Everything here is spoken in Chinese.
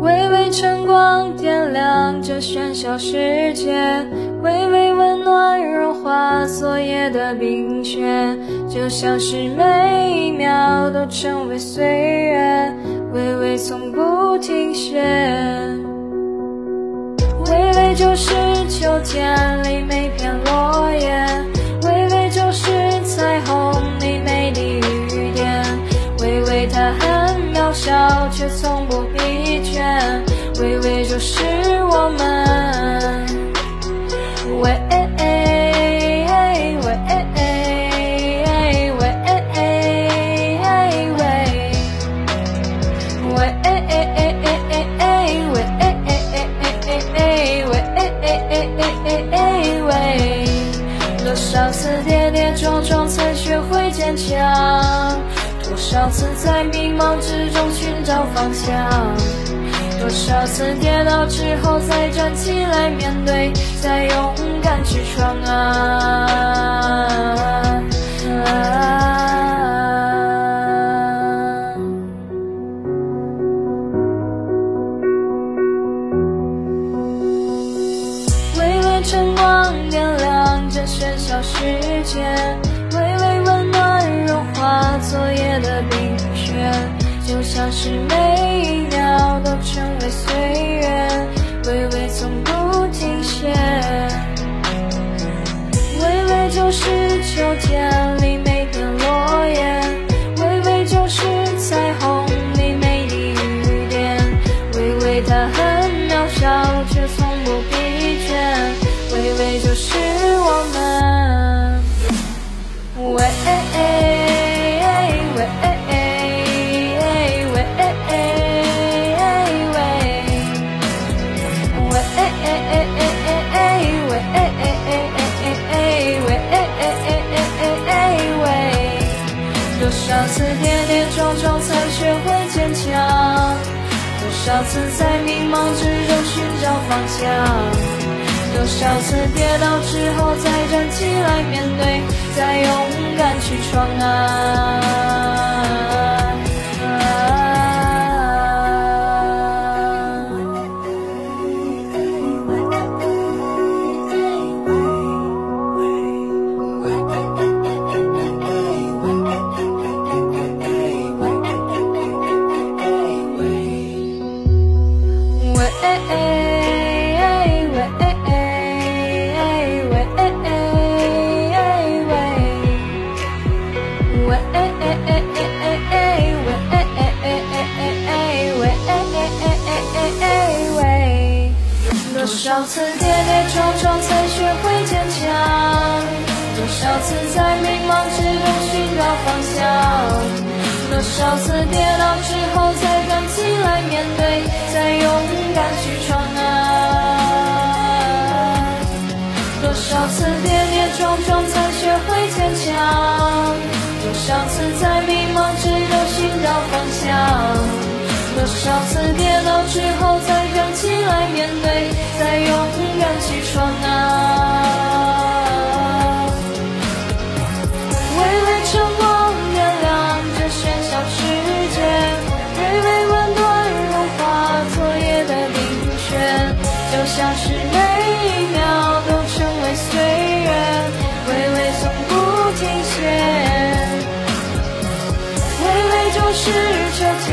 微微晨光点亮这喧嚣世界，微微温暖融化昨夜的冰雪，就像是每一秒都成为岁月，微微从不停歇。微微就是秋天里每片落叶，微微就是彩虹里每滴雨点，微微它很渺小，却从。是我们，微微微微微，多少次跌跌撞撞才学会坚强，多少次在迷茫之中寻找方向。多少次跌倒之后再站起来面对，再勇敢去闯啊！微微晨光点亮这喧嚣世界，微微温暖融化昨夜的冰雪，就像是每成为岁月，微微从不停歇。微微就是秋天多少次跌跌撞撞才学会坚强？多少次在迷茫之中寻找方向？多少次跌倒之后再站起来面对，再勇敢去闯啊！多少次跌跌撞撞才学会坚强？多少次在迷茫之中寻找方向？多少次跌倒去闯啊！多少次跌跌撞撞才学会坚强？多少次在迷茫之中寻找方向？多少次跌倒之后再站起来面对，再勇敢去闯啊！就像是每一秒都成为岁月，微微从不停歇。微微就是秋天